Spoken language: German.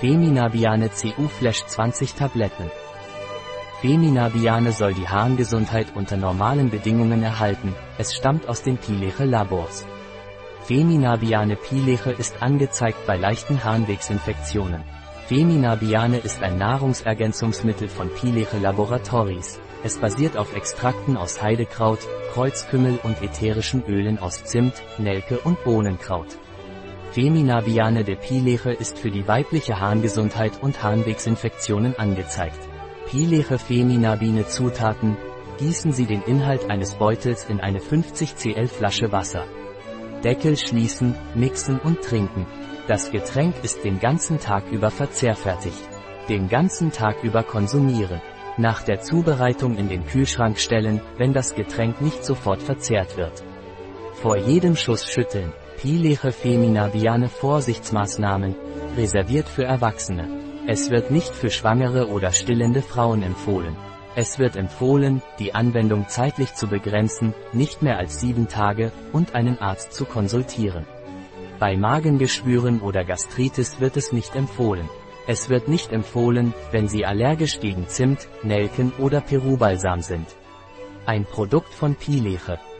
Feminabiane CU Flash 20 Tabletten. Feminabiane soll die Harngesundheit unter normalen Bedingungen erhalten, es stammt aus den Pileche Labors. Feminabiane Pileche ist angezeigt bei leichten Harnwegsinfektionen. Feminabiane ist ein Nahrungsergänzungsmittel von Pileche Laboratories. Es basiert auf Extrakten aus Heidekraut, Kreuzkümmel und ätherischen Ölen aus Zimt, Nelke und Bohnenkraut. Feminabiane de Pileche ist für die weibliche Harngesundheit und Harnwegsinfektionen angezeigt. Pileche Feminabine Zutaten, gießen Sie den Inhalt eines Beutels in eine 50 cl Flasche Wasser. Deckel schließen, mixen und trinken. Das Getränk ist den ganzen Tag über verzehrfertig. Den ganzen Tag über konsumieren. Nach der Zubereitung in den Kühlschrank stellen, wenn das Getränk nicht sofort verzehrt wird. Vor jedem Schuss schütteln. Pileche Feminabiane Vorsichtsmaßnahmen, reserviert für Erwachsene. Es wird nicht für schwangere oder stillende Frauen empfohlen. Es wird empfohlen, die Anwendung zeitlich zu begrenzen, nicht mehr als sieben Tage, und einen Arzt zu konsultieren. Bei Magengeschwüren oder Gastritis wird es nicht empfohlen. Es wird nicht empfohlen, wenn Sie allergisch gegen Zimt, Nelken oder Perubalsam sind. Ein Produkt von Pileche,